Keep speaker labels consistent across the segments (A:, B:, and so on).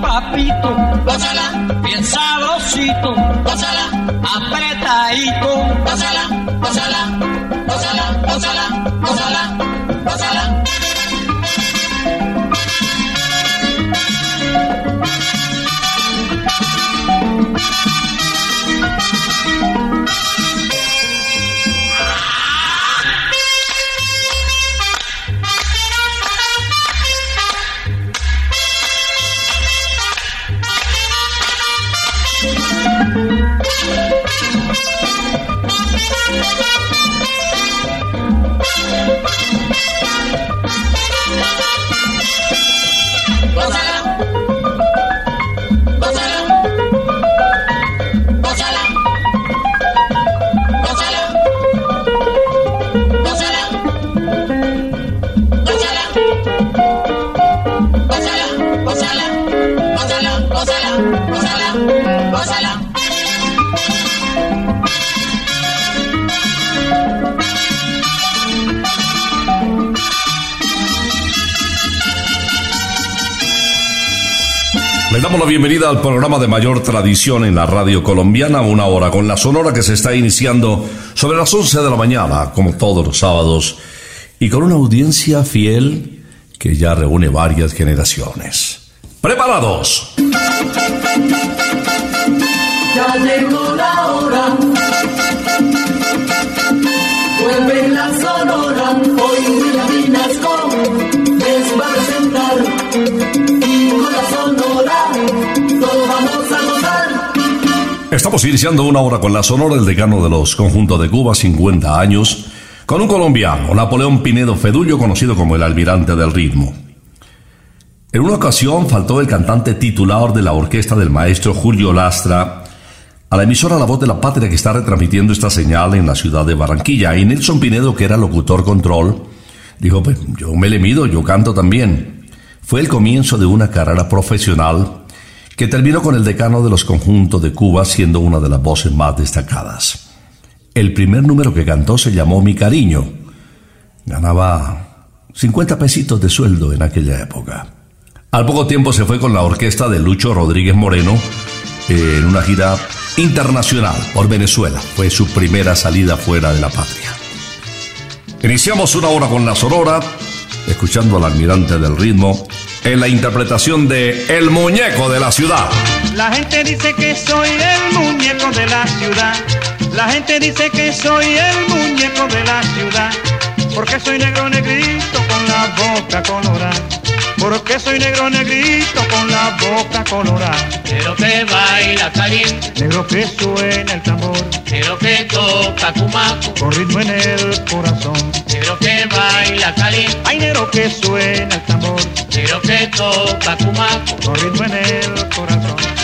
A: papito, gózala, bien sabrosito, gózala, apretadito, gózala, gózala, gózala, gózala, gózala. Gózala,
B: Yeah. Damos la bienvenida al programa de mayor tradición en la radio colombiana, una hora con la sonora que se está iniciando sobre las 11 de la mañana, como todos los sábados, y con una audiencia fiel que ya reúne varias generaciones. ¡Preparados!
C: Ya llegó la hora. Vuelve la sonora. Hoy William Vinasco
B: Estamos iniciando una hora con la sonora del decano de los conjuntos de Cuba, 50 años, con un colombiano, Napoleón Pinedo Fedullo, conocido como el almirante del ritmo. En una ocasión faltó el cantante titular de la orquesta del maestro Julio Lastra a la emisora La Voz de la Patria que está retransmitiendo esta señal en la ciudad de Barranquilla. Y Nelson Pinedo, que era locutor control, dijo, pues yo me le mido, yo canto también. Fue el comienzo de una carrera profesional que terminó con el decano de los conjuntos de Cuba siendo una de las voces más destacadas. El primer número que cantó se llamó Mi Cariño. Ganaba 50 pesitos de sueldo en aquella época. Al poco tiempo se fue con la orquesta de Lucho Rodríguez Moreno eh, en una gira internacional por Venezuela. Fue su primera salida fuera de la patria. Iniciamos una hora con la Sonora, escuchando al almirante del ritmo en la interpretación de El Muñeco de la Ciudad.
D: La gente dice que soy el muñeco de la ciudad. La gente dice que soy el muñeco de la ciudad. Porque soy negro negrito con la boca colorada. Porque soy negro negrito con la boca colorada.
A: Negro que baila caliente,
D: Negro que suena el tambor.
A: negro que toca cumaco,
D: Con ritmo en el corazón.
A: negro que baila caliente,
D: Hay negro que suena el tambor.
A: Negro que toca cumaco.
D: Con ritmo en el corazón.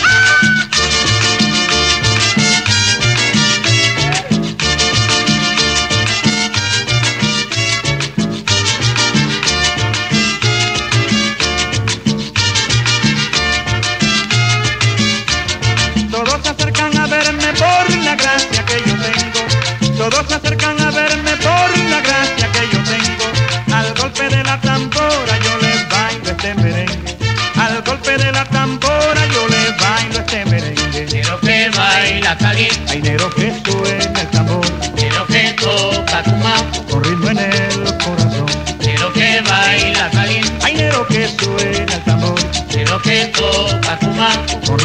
A: Toca cumaco.
D: con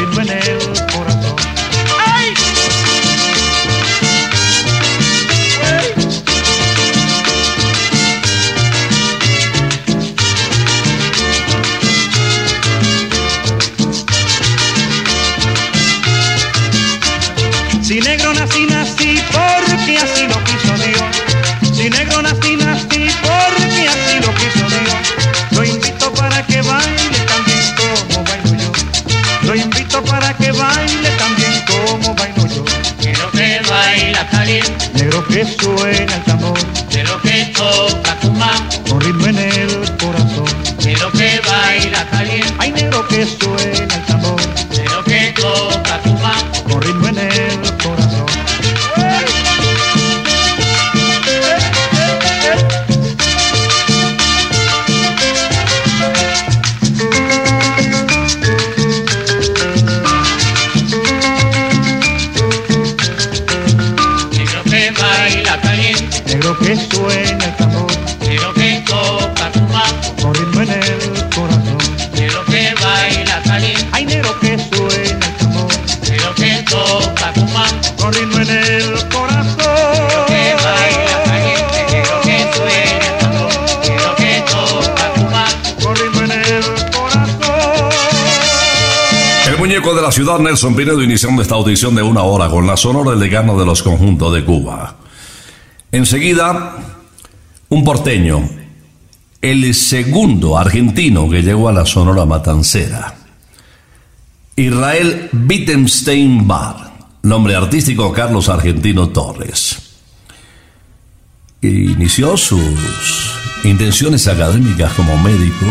B: ciudad, Nelson Pinedo, iniciando esta audición de una hora con la sonora del decano de los conjuntos de Cuba. Enseguida, un porteño, el segundo argentino que llegó a la sonora matancera. Israel Wittgenstein Bar, nombre artístico Carlos Argentino Torres. Inició sus intenciones académicas como médico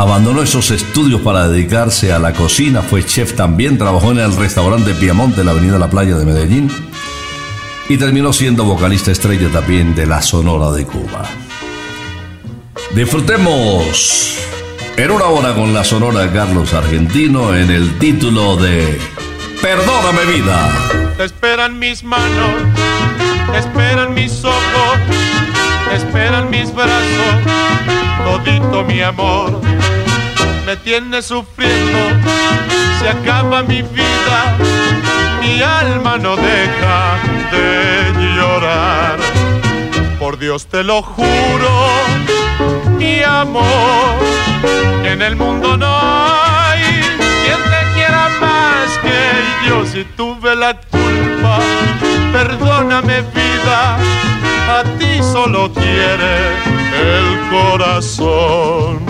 B: Abandonó esos estudios para dedicarse a la cocina, fue chef también, trabajó en el restaurante Piamonte, en la avenida La Playa de Medellín, y terminó siendo vocalista estrella también de la Sonora de Cuba. Disfrutemos en una hora con la Sonora Carlos Argentino en el título de Perdóname vida.
E: Te esperan mis manos, esperan mis ojos, esperan mis brazos, todito mi amor. Me tienes sufriendo, se acaba mi vida, mi alma no deja de llorar. Por Dios te lo juro, mi amor, en el mundo no hay quien te quiera más que yo si tuve la culpa. Perdóname vida, a ti solo quiere el corazón.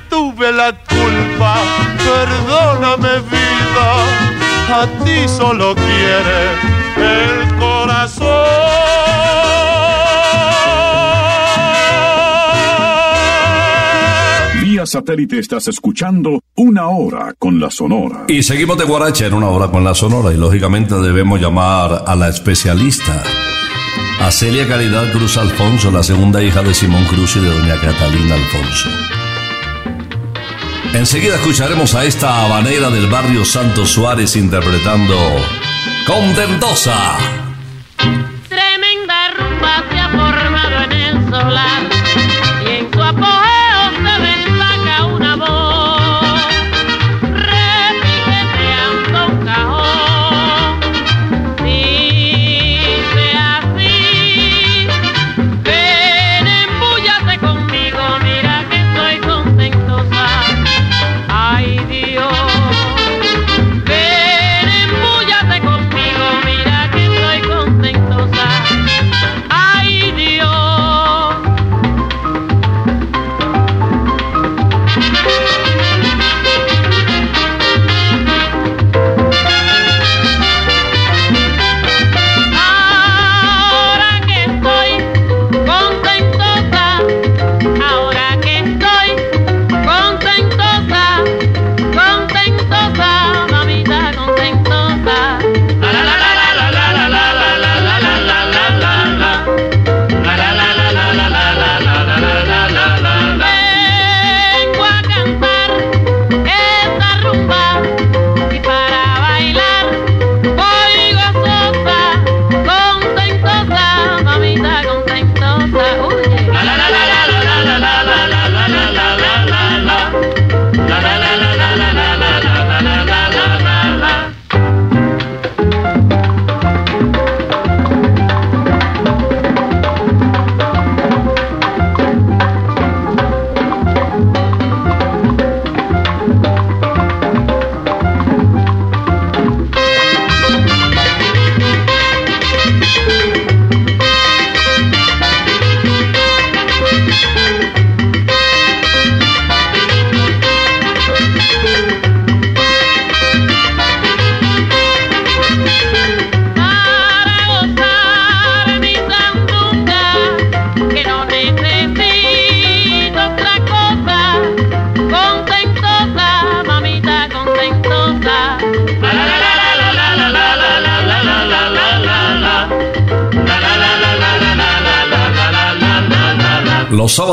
E: tuve la culpa. Perdóname vida, a ti solo quiere el corazón.
F: Vía satélite estás escuchando Una Hora con la Sonora.
B: Y seguimos de Guaracha en una hora con la Sonora y lógicamente debemos llamar a la especialista, a Celia Caridad Cruz Alfonso, la segunda hija de Simón Cruz y de doña Catalina Alfonso. Enseguida escucharemos a esta habanera del barrio Santos Suárez interpretando Contentosa.
G: Tremenda rumba se ha formado en el solar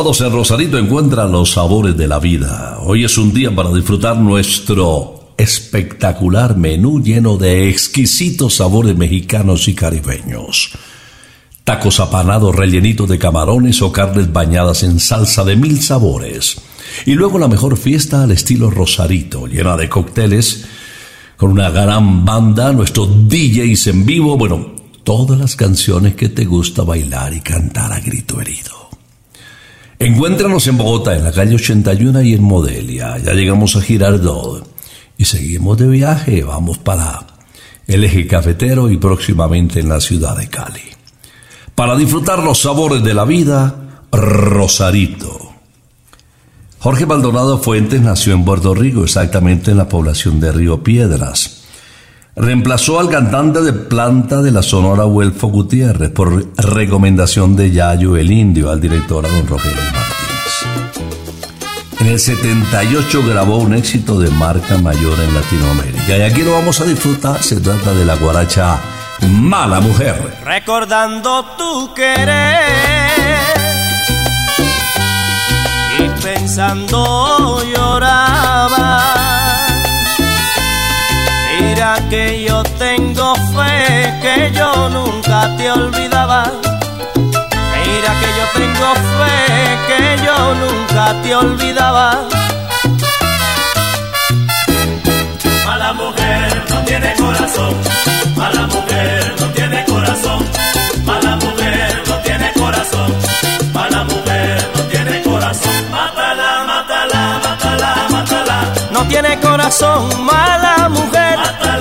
G: En
B: Rosarito encuentran los sabores de la vida. Hoy es un día para disfrutar nuestro espectacular menú lleno de exquisitos sabores mexicanos y caribeños. Tacos apanados rellenitos de camarones o carnes bañadas en salsa de mil sabores. Y luego la mejor fiesta al estilo Rosarito, llena de cócteles, con una gran banda, nuestros DJs en vivo, bueno, todas las canciones que te gusta bailar y cantar a grito herido. Encuéntranos en Bogotá, en la calle 81 y en Modelia. Ya llegamos a Girardot y seguimos de viaje. Vamos para el eje cafetero y próximamente en la ciudad de Cali. Para disfrutar los sabores de la vida, Rosarito. Jorge Maldonado Fuentes nació en Puerto Rico, exactamente en la población de Río Piedras. Reemplazó al cantante de planta de la Sonora Huelfo Gutiérrez por recomendación de Yayo el Indio al director a don Rogelio Martínez. En el 78 grabó un éxito de marca mayor en Latinoamérica y aquí lo vamos a disfrutar. Se trata de la guaracha Mala Mujer.
H: recordando tu querer y pensando lloraba. Mira que yo tengo fe que yo nunca te olvidaba. Mira que yo tengo fe que yo nunca te olvidaba.
I: Mala mujer no tiene corazón, mala mujer
C: no tiene corazón, mala mujer
I: no tiene corazón, mala mujer no tiene corazón. Mátala, mátala, mátala, mátala. No tiene corazón, mala mujer.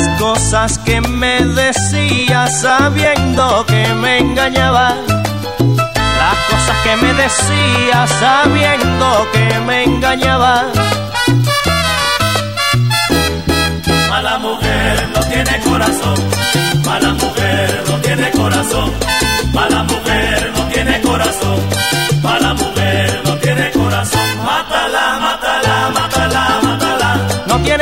I: Las cosas que me decías sabiendo que me engañaba. Las cosas que me decías sabiendo que me engañaba.
C: Mala mujer no tiene corazón. Mala mujer no tiene corazón. Mala mujer no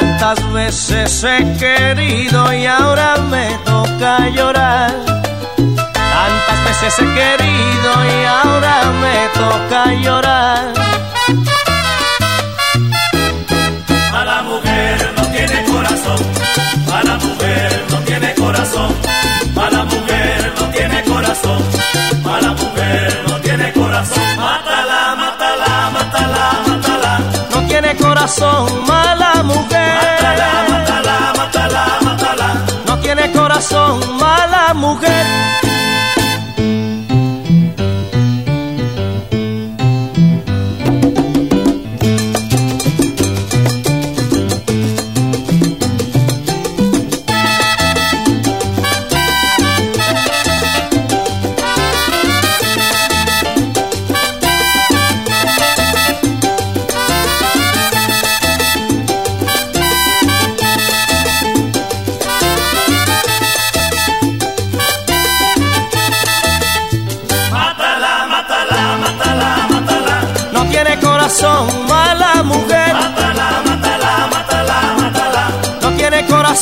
I: Tantas veces he querido y ahora me toca llorar. Tantas veces he querido y ahora me toca llorar.
C: Mala mujer no tiene corazón. Mala mujer no tiene corazón. Mala mujer no tiene corazón. Mala mujer no tiene corazón. Mátala, mátala, mátala, mátala.
I: No tiene corazón, mala mujer. Corazón, mala mujer.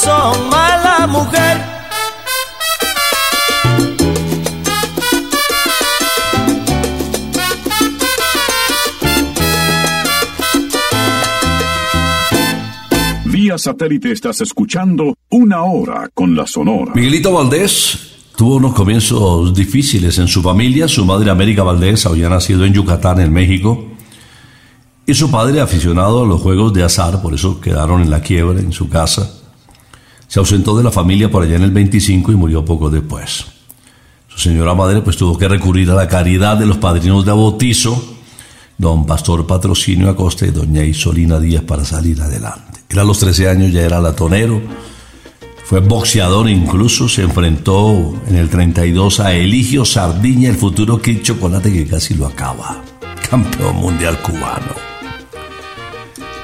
I: Corazón, mala mujer.
F: Vía satélite estás escuchando Una Hora con la Sonora.
B: Miguelito Valdés tuvo unos comienzos difíciles en su familia. Su madre, América Valdés, había nacido en Yucatán, en México. Y su padre, aficionado a los juegos de azar, por eso quedaron en la quiebra en su casa. Se ausentó de la familia por allá en el 25 y murió poco después. Su señora madre pues tuvo que recurrir a la caridad de los padrinos de bautizo, don Pastor Patrocinio Acosta y doña Isolina Díaz para salir adelante. Él a los 13 años ya era latonero, fue boxeador incluso, se enfrentó en el 32 a Eligio Sardiña, el futuro Kid Chocolate que casi lo acaba, campeón mundial cubano.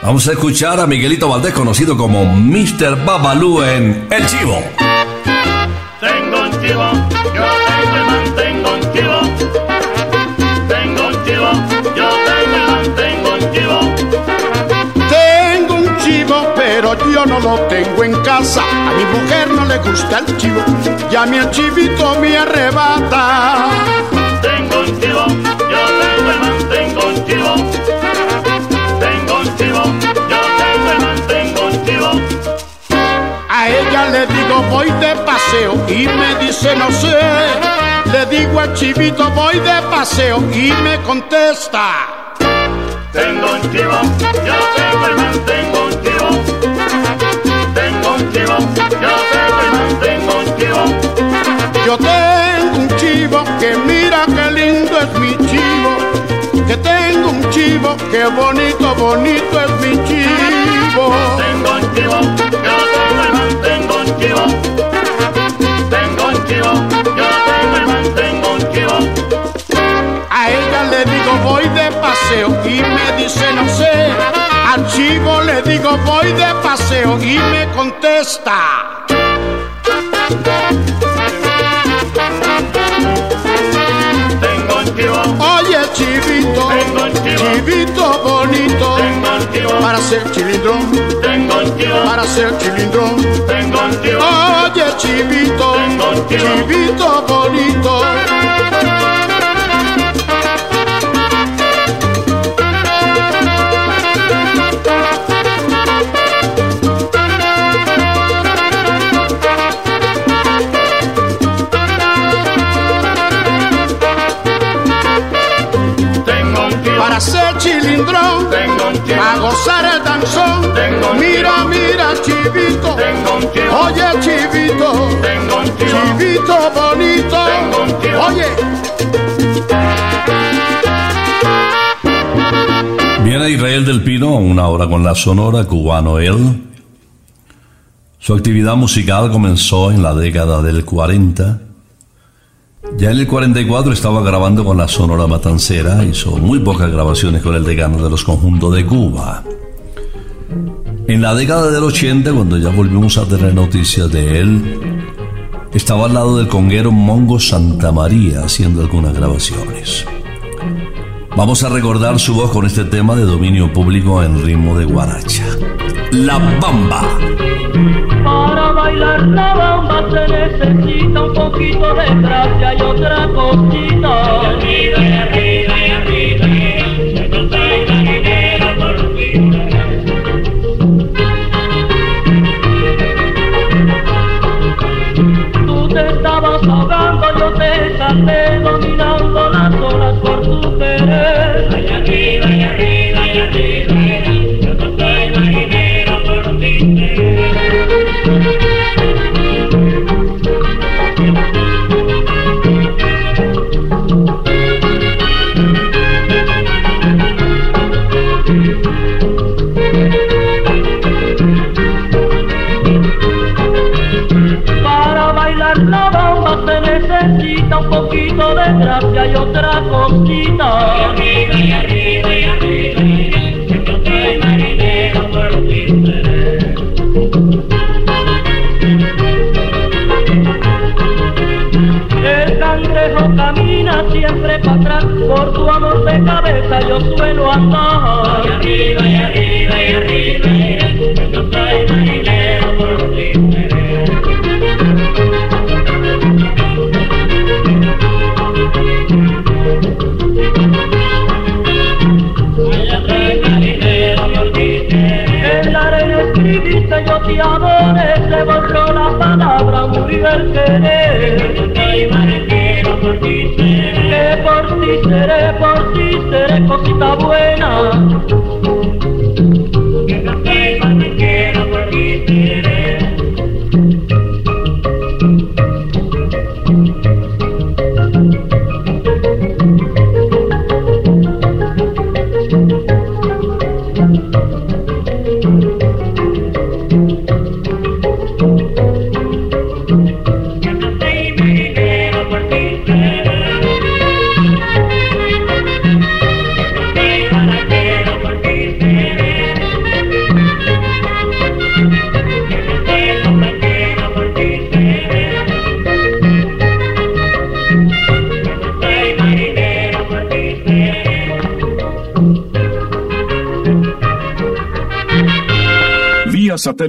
B: Vamos a escuchar a Miguelito Valdés, conocido como Mr. Babalú en El Chivo.
C: Tengo un chivo, yo tengo y mantengo un chivo. Tengo un chivo, yo tengo y mantengo un chivo.
J: Tengo un chivo, pero yo no lo tengo en casa. A mi mujer no le gusta el chivo, y a mi el chivito me arrebata.
C: Tengo un chivo, yo tengo y mantengo un chivo.
J: Le digo voy de paseo y me dice no sé. Le digo al chivito voy de paseo y me contesta.
C: Tengo un chivo, yo tengo y mantengo un chivo. Tengo un chivo, yo tengo y mantengo un chivo.
J: Yo tengo un chivo que mira qué lindo es mi chivo. Que tengo un chivo, que bonito, bonito es de paseo y me dice no sé. Al chivo le digo voy de paseo y me contesta.
C: Tengo un chivo,
J: Oye chivito,
C: Tengo un chivo.
J: chivito bonito,
C: tengo un chivo,
J: para ser chilindrón,
C: tengo un chivo,
J: para ser chilindrón.
C: tengo un chivo.
J: Oye chivito,
C: Tengo un chivo.
J: chivito bonito. Para ser chilindrón,
C: tengo un chivo,
J: a gozar el danzón.
C: Tengo un
J: Mira, mira, chivito.
C: tengo un chivo,
J: Oye, chivito.
C: tengo un
J: Chivito bonito.
C: Tengo un.
J: Oye,
B: Viene Israel del Pino, una hora con la sonora cubano él. Su actividad musical comenzó en la década del 40. Ya en el 44 estaba grabando con la Sonora Matancera, hizo muy pocas grabaciones con el decano de los conjuntos de Cuba. En la década del 80, cuando ya volvimos a tener noticias de él, estaba al lado del conguero Mongo Santa María haciendo algunas grabaciones. Vamos a recordar su voz con este tema de dominio público en ritmo de guaracha. La Bamba.
K: Para bailar la bamba poquito de gracia y otra cosita. Adoré, se borró la palabra, murió el querer. Que por ti seré, por ti seré cosita buena. Que no soy mariquero, por ti seré.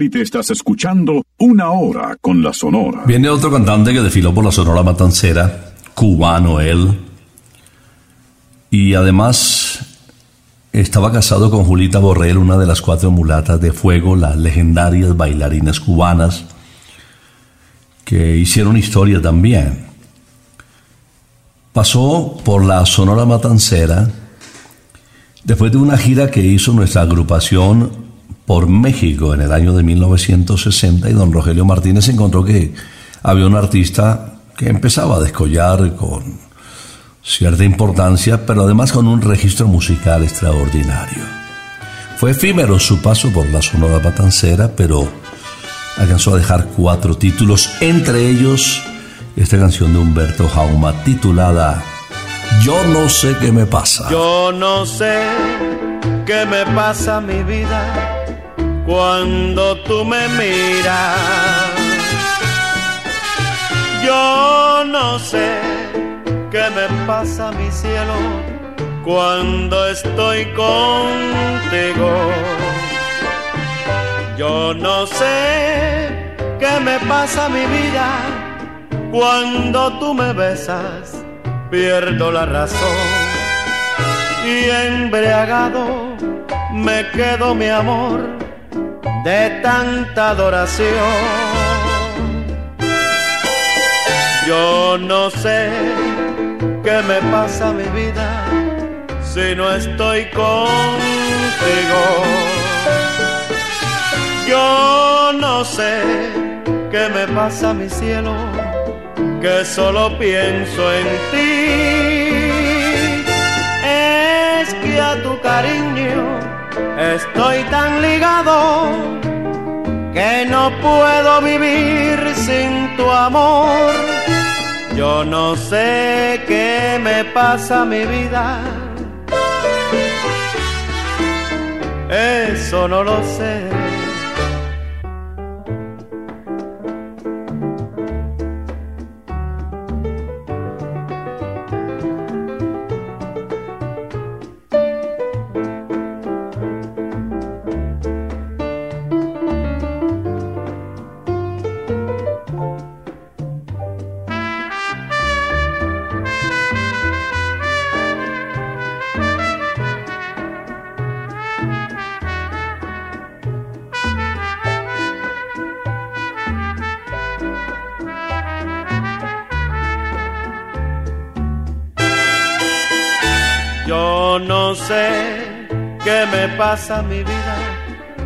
F: Satélite estás escuchando una hora con la Sonora.
B: Viene otro cantante que desfiló por la Sonora Matancera, cubano él, y además estaba casado con Julita Borrell, una de las cuatro mulatas de fuego, las legendarias bailarinas cubanas, que hicieron historia también. Pasó por la Sonora Matancera después de una gira que hizo nuestra agrupación por México en el año de 1960 y don Rogelio Martínez encontró que había un artista que empezaba a descollar con cierta importancia, pero además con un registro musical extraordinario. Fue efímero su paso por la Sonora Matancera, pero alcanzó a dejar cuatro títulos, entre ellos esta canción de Humberto Jauma titulada Yo no sé qué me pasa.
H: Yo no sé qué me pasa mi vida, cuando tú me miras. Yo no sé qué me pasa, mi cielo, cuando estoy contigo. Yo no sé qué me pasa, mi vida, cuando tú me besas, pierdo la razón y embriagado me quedo mi amor de tanta adoración. Yo no sé qué me pasa mi vida si no estoy contigo. Yo no sé qué me pasa mi cielo, que solo pienso en ti. Es que a tu cariño estoy tan ligado que no puedo vivir sin tu amor. Yo no sé qué me pasa mi vida. Eso no lo sé. Pasa mi vida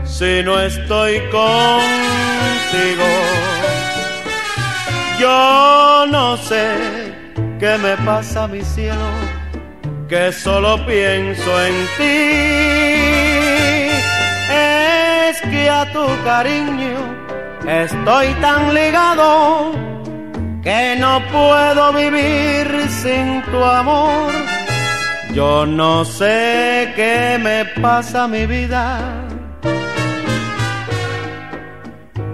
H: si no estoy contigo. Yo no sé qué me pasa mi cielo, que solo pienso en ti. Es que a tu cariño estoy tan ligado que no puedo vivir sin tu amor. Yo no sé qué me pasa mi vida.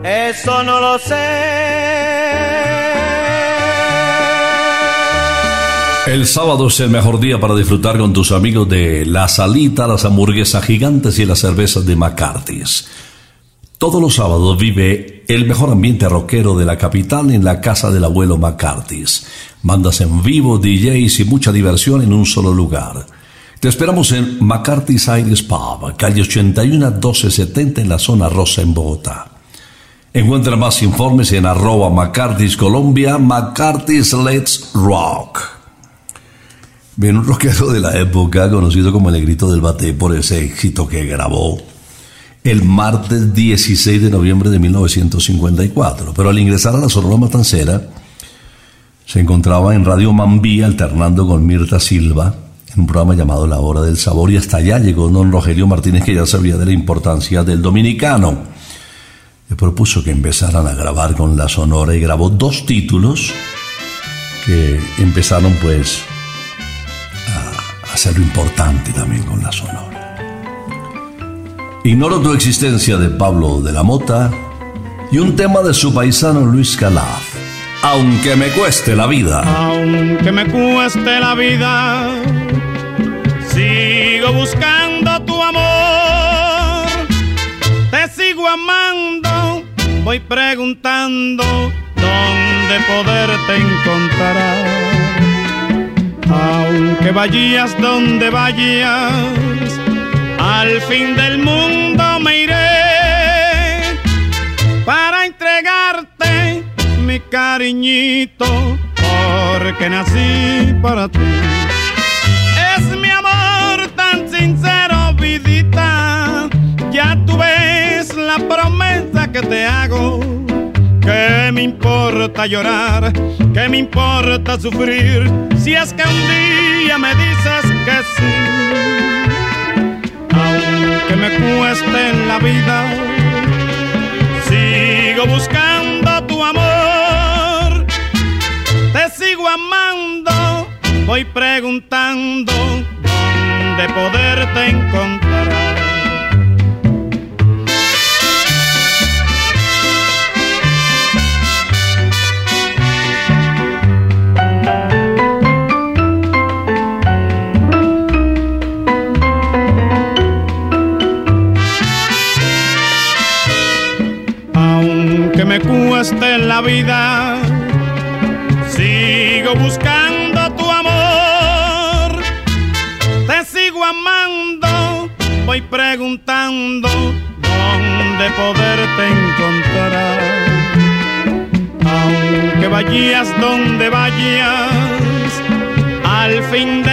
H: Eso no lo sé.
B: El sábado es el mejor día para disfrutar con tus amigos de la salita, las hamburguesas gigantes y las cervezas de McCarthy's. Todos los sábados vive el mejor ambiente rockero de la capital en la casa del abuelo McCarthy's. Bandas en vivo, DJs y mucha diversión en un solo lugar. Te esperamos en McCarthy's Irish Pub, calle 81 1270 en la zona rosa en Bogotá. Encuentra más informes en arroba McCarthy's Colombia, McCarthy's Let's Rock. Bien, un rockero de la época, conocido como el Negrito del Bate por ese éxito que grabó el martes 16 de noviembre de 1954. Pero al ingresar a la Sonora Matancera, se encontraba en Radio Mambí alternando con Mirta Silva en un programa llamado La Hora del Sabor y hasta allá llegó don Rogelio Martínez que ya sabía de la importancia del dominicano. Le propuso que empezaran a grabar con la Sonora y grabó dos títulos que empezaron pues a hacer lo importante también con la Sonora. Ignoro tu existencia de Pablo de la Mota y un tema de su paisano Luis Calaf. Aunque me cueste la vida.
L: Aunque me cueste la vida, sigo buscando tu amor. Te sigo amando, voy preguntando dónde poderte encontrar. Aunque vayas donde vayas, al fin del mundo me iré para entregarte mi cariñito, porque nací para ti. Es mi amor tan sincero, vidita. Ya tú ves la promesa que te hago. ¿Qué me importa llorar? ¿Qué me importa sufrir? Si es que un día me dices que sí. Aunque me cueste la vida, sigo buscando tu amor. Te sigo amando, voy preguntando dónde poderte encontrar. Cueste la vida, sigo buscando tu amor. Te sigo amando, voy preguntando dónde poderte encontrar. Aunque vayas donde vayas, al fin del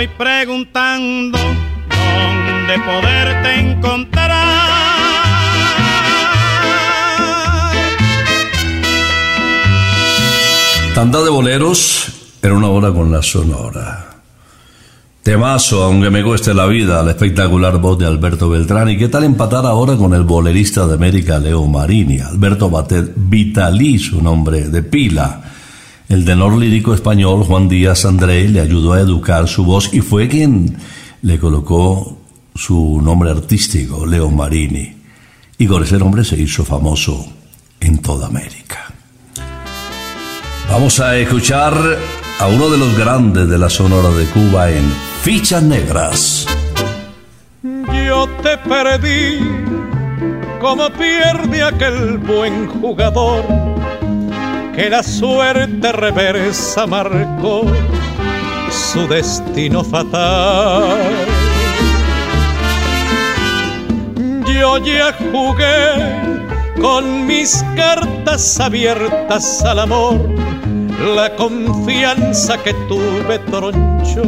L: voy preguntando dónde poderte encontrar.
B: Tanda de boleros en una hora con la sonora. Temazo, aunque me cueste la vida, la espectacular voz de Alberto Beltrán. ¿Y qué tal empatar ahora con el bolerista de América, Leo Marini? Alberto Batet Vitalí, su nombre de pila. El tenor lírico español Juan Díaz André le ayudó a educar su voz y fue quien le colocó su nombre artístico, Leo Marini. Y con ese nombre se hizo famoso en toda América. Vamos a escuchar a uno de los grandes de la Sonora de Cuba en Fichas Negras.
M: Yo te perdí como pierde aquel buen jugador que la suerte reversa marcó su destino fatal. Yo ya jugué con mis cartas abiertas al amor la confianza que tuve troncho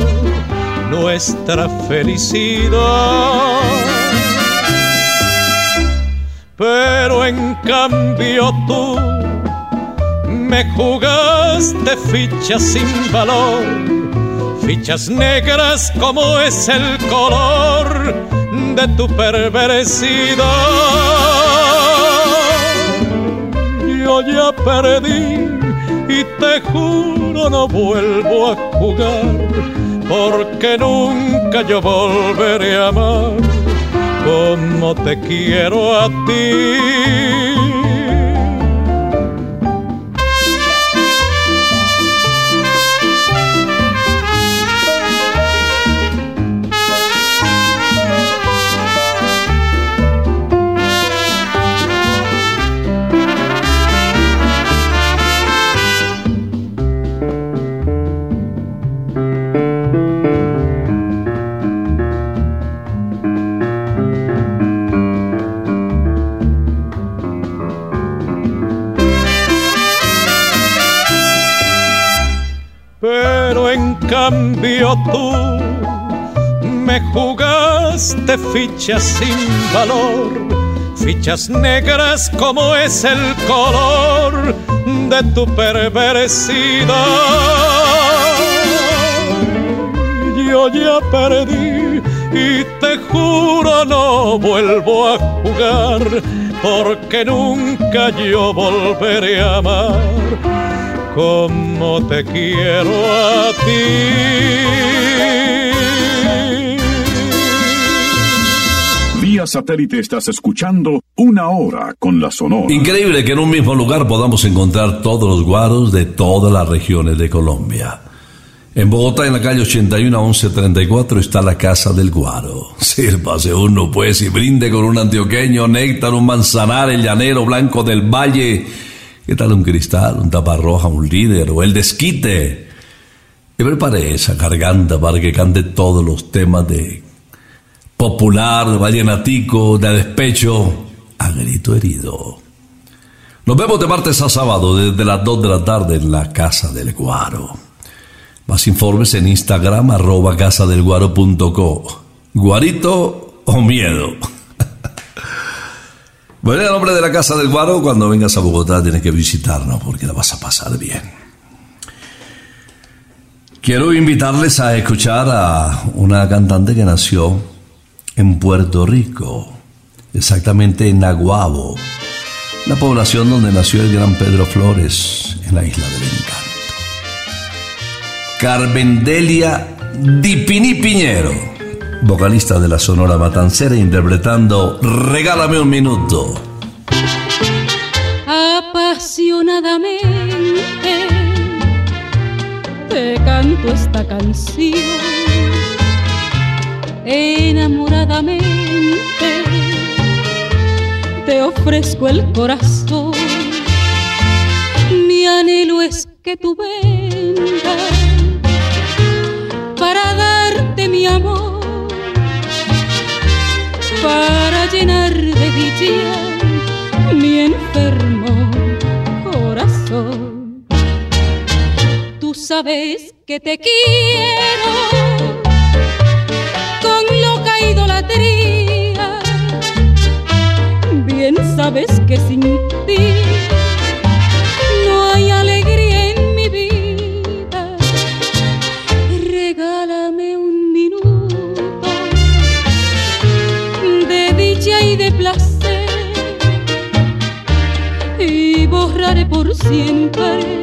M: nuestra felicidad. Pero en cambio tú me jugaste fichas sin valor, fichas negras como es el color de tu perversidad. Yo ya perdí y te juro no vuelvo a jugar porque nunca yo volveré a amar como te quiero a ti. Cambio tú me jugaste fichas sin valor, fichas negras como es el color de tu perversidad. Yo ya perdí y te juro no vuelvo a jugar porque nunca yo volveré a amar como te quiero a ti.
F: Vía satélite estás escuchando una hora con la Sonora.
B: Increíble que en un mismo lugar podamos encontrar todos los guaros de todas las regiones de Colombia. En Bogotá, en la calle 81 a 1134, está la Casa del Guaro. Sírvase uno, pues, y brinde con un antioqueño, néctar, un manzanar, el llanero blanco del valle. ¿Qué tal un cristal, un taparroja, un líder o el desquite? Y prepare esa garganta para que cante todos los temas de popular, de vallenatico, de despecho, a grito herido. Nos vemos de martes a sábado desde las 2 de la tarde en la Casa del Guaro. Más informes en Instagram arroba casadelguaro.co. ¿Guarito o miedo? Bueno, el nombre de la Casa del Guaro, cuando vengas a Bogotá tienes que visitarnos porque la vas a pasar bien. Quiero invitarles a escuchar a una cantante que nació en Puerto Rico, exactamente en Naguabo, la población donde nació el gran Pedro Flores, en la isla del encanto. Carmendelia Dipini Piñero, vocalista de la Sonora Matancera, interpretando Regálame un minuto.
N: apasionadamente te canto esta canción. Enamoradamente te ofrezco el corazón. Mi anhelo es que tú vengas mi enfermo corazón. Tú sabes que te quiero con loca idolatría. Bien sabes que sin ti por siempre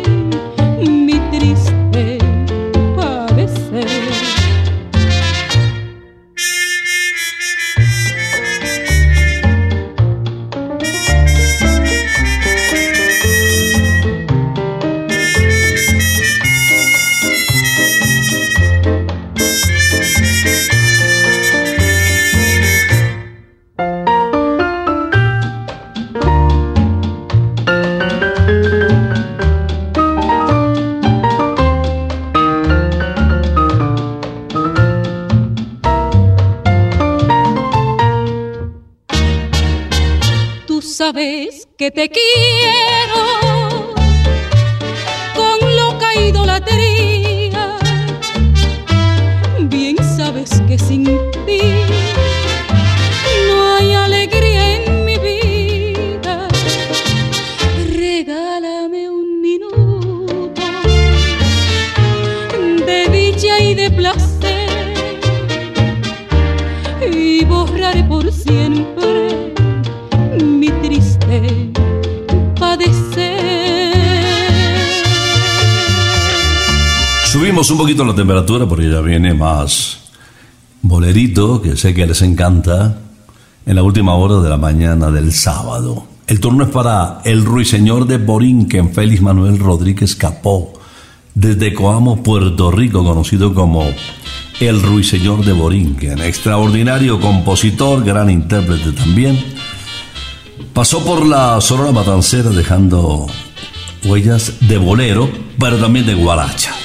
N: te quiero con loca idolatría. Bien sabes que sin ti no hay alegría en mi vida. Regálame un minuto de dicha y de placer y borraré por siempre mi triste
B: Un poquito la temperatura porque ya viene más bolerito, que sé que les encanta, en la última hora de la mañana del sábado. El turno es para el ruiseñor de Borinquen, Félix Manuel Rodríguez Capó, desde Coamo, Puerto Rico, conocido como el ruiseñor de Borinquen. Extraordinario compositor, gran intérprete también. Pasó por la Sonora Matancera dejando huellas de bolero, pero también de guaracha.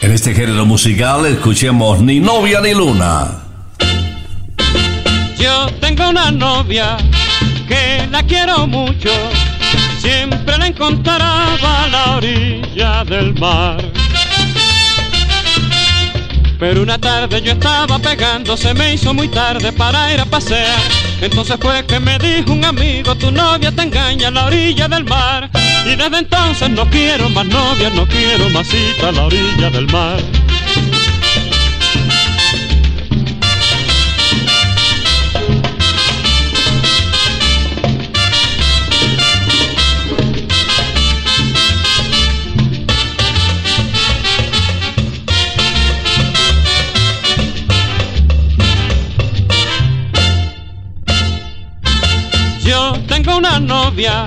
B: En este género musical escuchemos Ni novia ni luna.
O: Yo tengo una novia que la quiero mucho, siempre la encontraba a la orilla del mar. Pero una tarde yo estaba pegando, se me hizo muy tarde para ir a pasear. Entonces fue que me dijo un amigo, tu novia te engaña a la orilla del mar. Y desde entonces no quiero más novia, no quiero más cita a la orilla del mar. Yo tengo una novia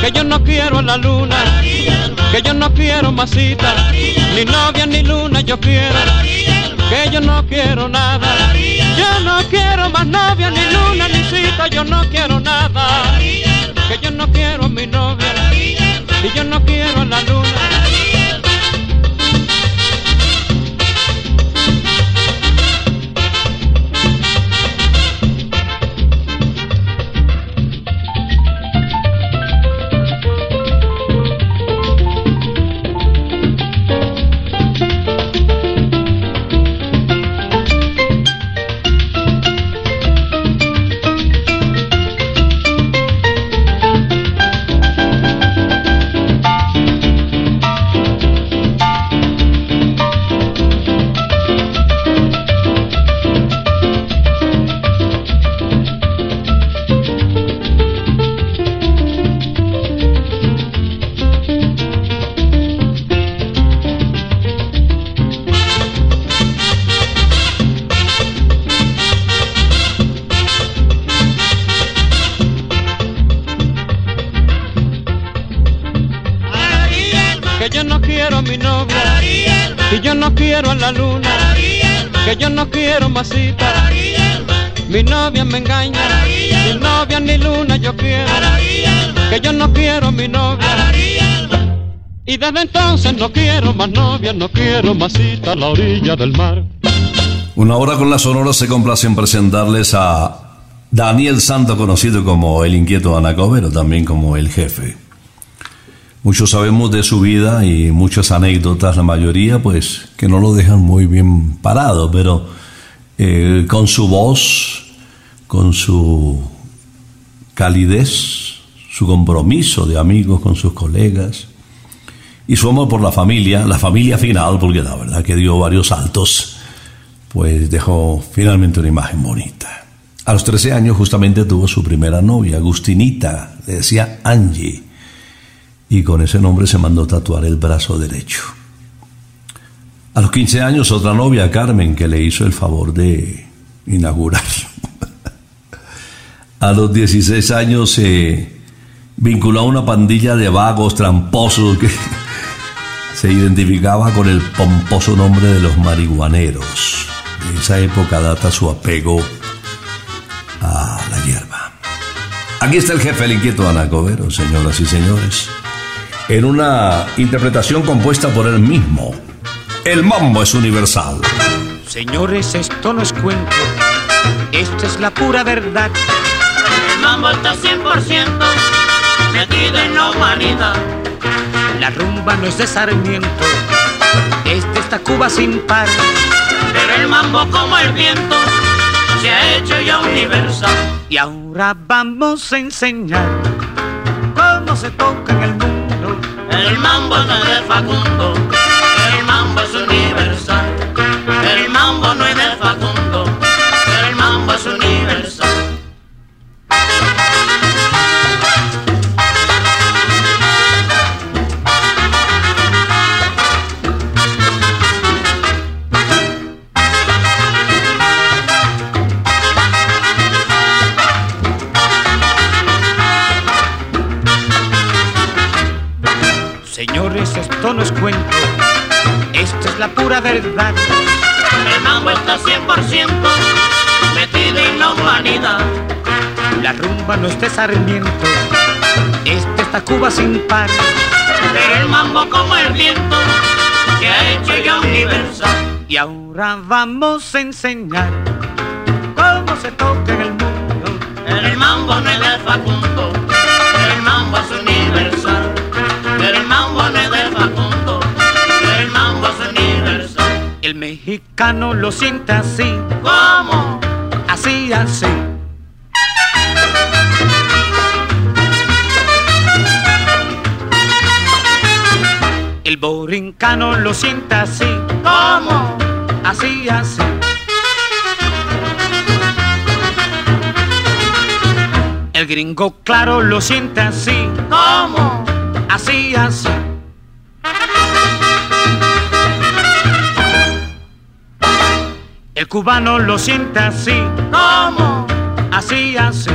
O: que yo no quiero la luna, que yo no quiero más cita, ni novia ni luna yo quiero, que yo no quiero nada, yo no quiero más novia ni luna ni cita, yo no quiero nada, que yo no quiero mi novia, y yo no quiero a la luna. Que yo no quiero masita. Mi novia me engaña, mi novia ni luna yo quiero, que yo no quiero mi novia. Y desde entonces no quiero más novia, no quiero masita a la orilla del mar.
B: Una hora con la Sonora se complace en presentarles a Daniel Santo, conocido como el inquieto Anacobero, también como el jefe. Muchos sabemos de su vida y muchas anécdotas, la mayoría pues que no lo dejan muy bien parado, pero eh, con su voz, con su calidez, su compromiso de amigos con sus colegas y su amor por la familia, la familia final, porque la verdad que dio varios saltos, pues dejó finalmente una imagen bonita. A los 13 años justamente tuvo su primera novia, Agustinita, le decía Angie, y con ese nombre se mandó tatuar el brazo derecho. A los 15 años otra novia, Carmen, que le hizo el favor de inaugurar. a los 16 años se vinculó a una pandilla de vagos, tramposos, que se identificaba con el pomposo nombre de los marihuaneros. De esa época data su apego a la hierba. Aquí está el jefe, el inquieto Anacobero, señoras y señores, en una interpretación compuesta por él mismo. El mambo es universal.
P: Señores, esto no es cuento, esto es la pura verdad.
Q: El mambo está 100% metido en la humanidad.
P: La rumba no es de Sarmiento, es de esta Cuba sin par.
Q: Pero el mambo como el viento se ha hecho ya universal.
P: Y ahora vamos a enseñar cómo se toca en el mundo.
Q: El mambo no es de Facundo, el mambo es universal. El mambo no es de Facundo,
P: rumba no es de Sarmiento, es de esta Cuba sin par.
Q: Pero el mambo como el viento se ha hecho ya universal.
P: Y ahora vamos a enseñar cómo se toca en el mundo.
Q: El mambo no es de Facundo, el mambo es universal. El mambo no es de Facundo, el mambo es universal.
P: El mexicano lo siente así,
Q: ¿Cómo?
P: así, así. El borincano lo siente así,
Q: ¿Cómo?
P: así, así. El gringo claro lo siente así,
Q: ¿Cómo?
P: así, así. El cubano lo siente así,
Q: ¿Cómo?
P: así, así.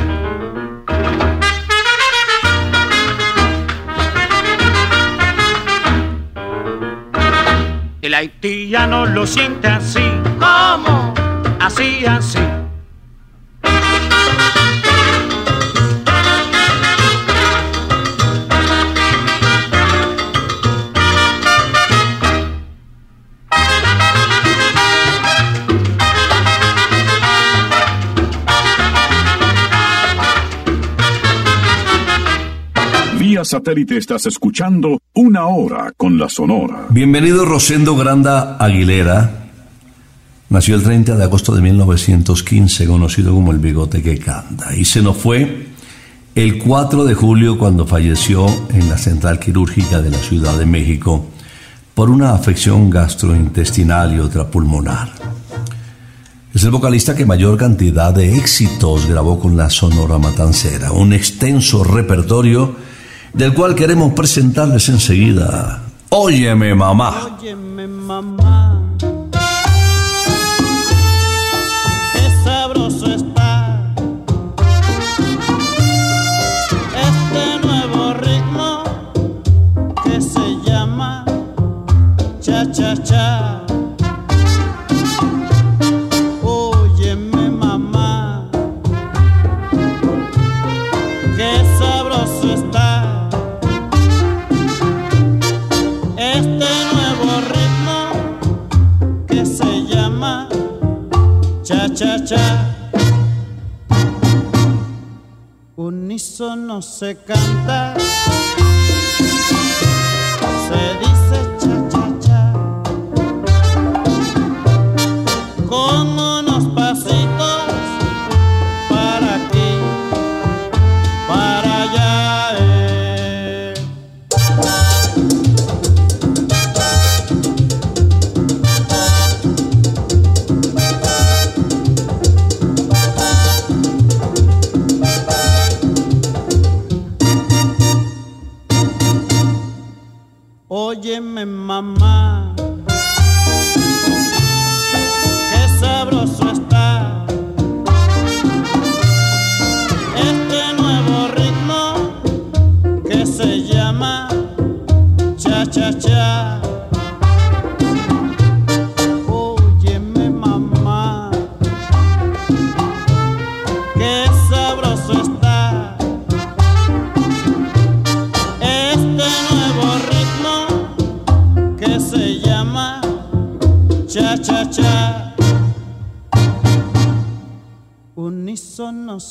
P: El haitiano lo siente así,
Q: ¿Cómo?
P: así, así.
F: Satélite estás escuchando Una Hora con la Sonora.
B: Bienvenido Rosendo Granda Aguilera. Nació el 30 de agosto de 1915, conocido como el bigote que canta. Y se nos fue el 4 de julio cuando falleció en la central quirúrgica de la Ciudad de México por una afección gastrointestinal y otra pulmonar. Es el vocalista que mayor cantidad de éxitos grabó con la Sonora Matancera, un extenso repertorio del cual queremos presentarles enseguida. Óyeme, mamá.
R: Óyeme mamá, cha cha cha. Unísono se canta,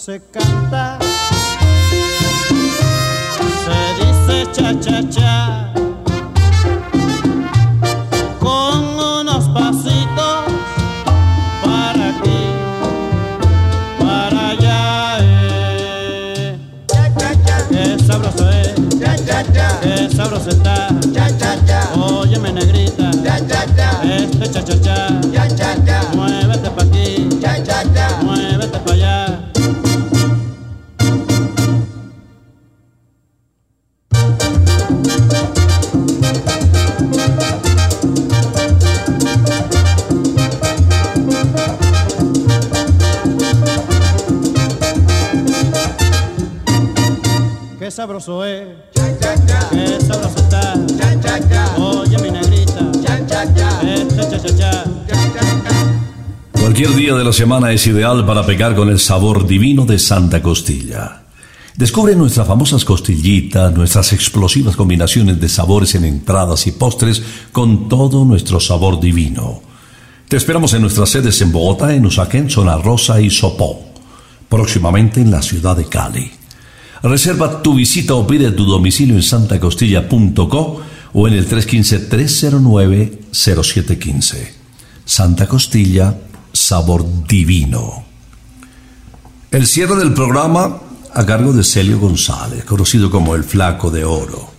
R: se
B: Cualquier día de la semana es ideal para pecar con el sabor divino de Santa Costilla. Descubre nuestras famosas costillitas, nuestras explosivas combinaciones de sabores en entradas y postres con todo nuestro sabor divino. Te esperamos en nuestras sedes en Bogotá, en Usaquén, Zona Rosa y Sopó. Próximamente en la ciudad de Cali. Reserva tu visita o pide tu domicilio en santacostilla.co o en el 315-309-0715. Santa Costilla, sabor divino. El cierre del programa a cargo de Celio González, conocido como el Flaco de Oro.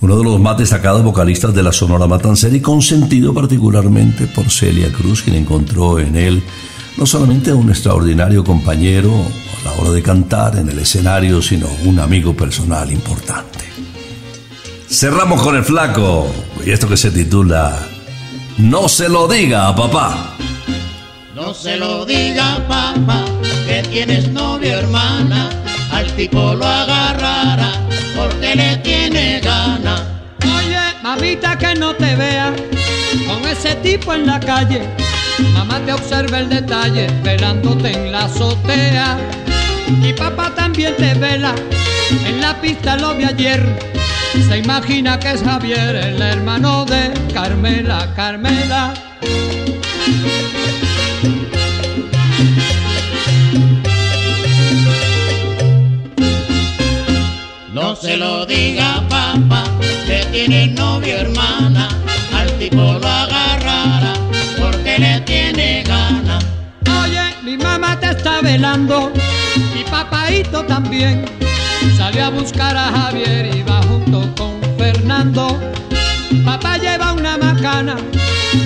B: Uno de los más destacados vocalistas de la Sonora Matancera y consentido particularmente por Celia Cruz, quien encontró en él no solamente un extraordinario compañero a la hora de cantar en el escenario, sino un amigo personal importante. Cerramos con el flaco y esto que se titula No se lo diga a papá.
Q: No se lo diga papá que tienes novia hermana, al tipo lo agarrará porque le tiene gana.
S: Oye, mamita que no te vea con ese tipo en la calle. Mamá te observa el detalle velándote en la azotea. Y papá también te vela, en la pista lo vi ayer. Se imagina que es Javier, el hermano de Carmela, Carmela.
Q: No se lo diga papá que tiene novia hermana, al tipo lo agarrará porque le tiene gana.
S: Oye, mi mamá te está velando y papaito también. Salió a buscar a Javier y va con Fernando. Papá lleva una macana,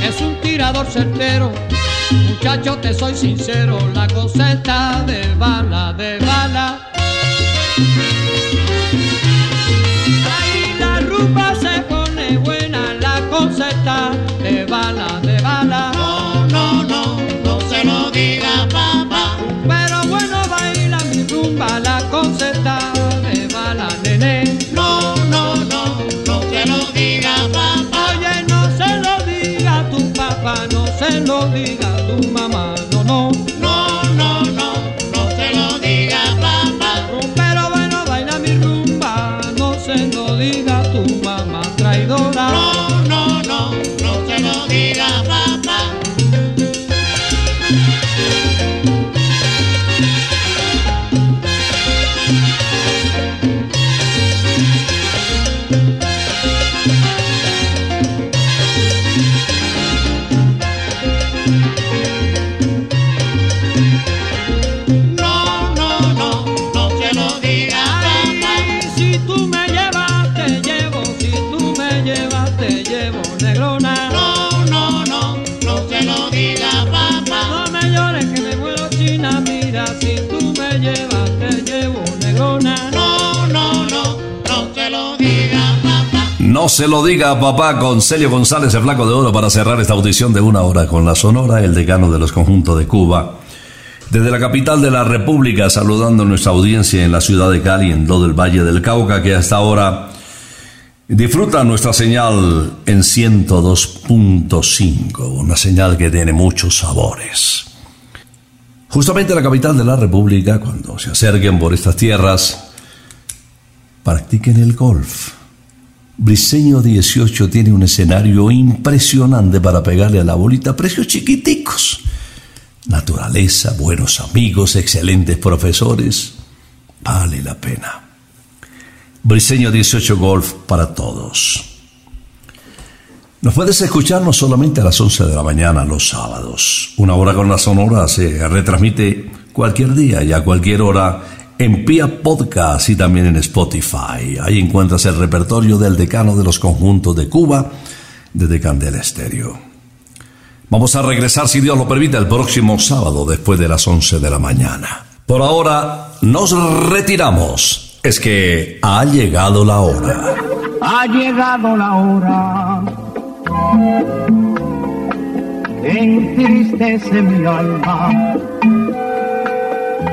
S: es un tirador certero. Muchacho, te soy sincero, la cosa está de bala, de bala. Rumba
Q: papá, no se lo diga
S: a tu mamá, no, no.
Q: No, no, no, no se lo diga papá.
S: Pero bueno, baila mi rumba, no se lo
Q: No se lo diga
B: a papá con Celio González, el flaco de oro, para cerrar esta audición de una hora con la Sonora, el decano de los conjuntos de Cuba. Desde la capital de la República, saludando a nuestra audiencia en la ciudad de Cali, en lo del Valle del Cauca, que hasta ahora disfruta nuestra señal en 102.5, una señal que tiene muchos sabores. Justamente en la capital de la República, cuando se acerquen por estas tierras, practiquen el golf. Briseño 18 tiene un escenario impresionante para pegarle a la bolita precios chiquiticos. Naturaleza, buenos amigos, excelentes profesores. Vale la pena. Briseño 18 Golf para todos. Nos puedes escuchar no solamente a las 11 de la mañana los sábados. Una hora con la sonora se retransmite cualquier día y a cualquier hora en Pia Podcast y también en Spotify. Ahí encuentras el repertorio del decano de los conjuntos de Cuba desde Candela Estéreo. Vamos a regresar, si Dios lo permite, el próximo sábado después de las 11 de la mañana. Por ahora nos retiramos. Es que ha llegado la hora.
T: Ha llegado la hora entristece mi alma.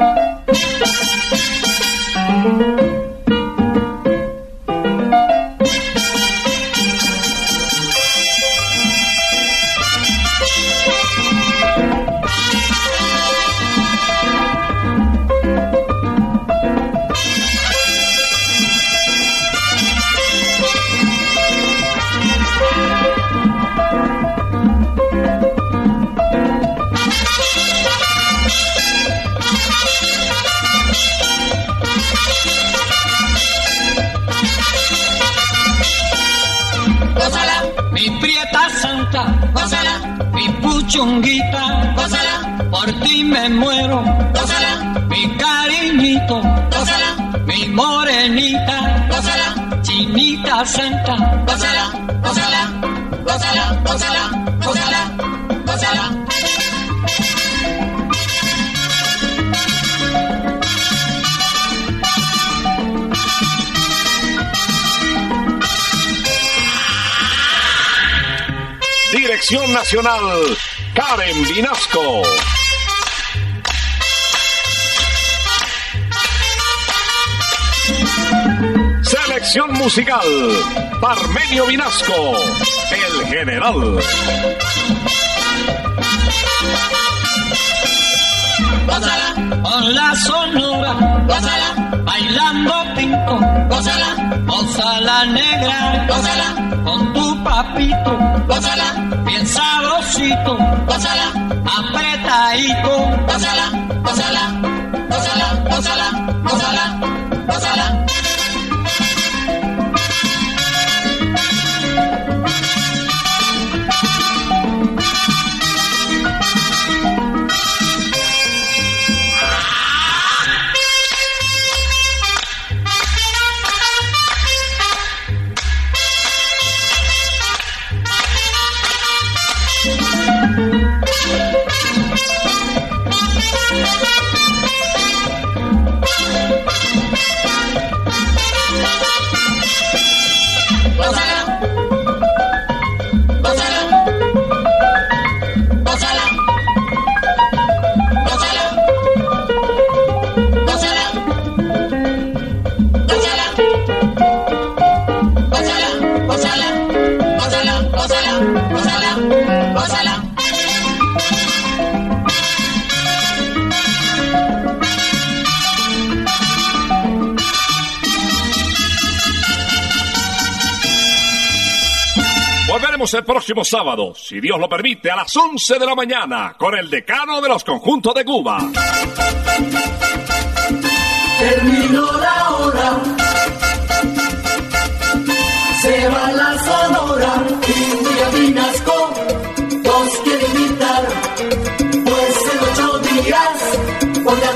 A: Gózala,
U: Nacional, Karen Vinasco. Selección musical, Parmenio Vinasco, el general.
A: Con la sonora, bailando pinto, gózala, gózala negra, gózala, con tu papito, gózala, bien sabrosito, gózala, apretadito, gózala, gózala, gózala, gózala, gózala, gózala.
U: el próximo sábado, si Dios lo permite, a las 11 de la mañana, con el decano de los conjuntos de Cuba.
V: Terminó la hora. Se va la sonora y Vinasco nos quiere invitar, pues en ocho días, por la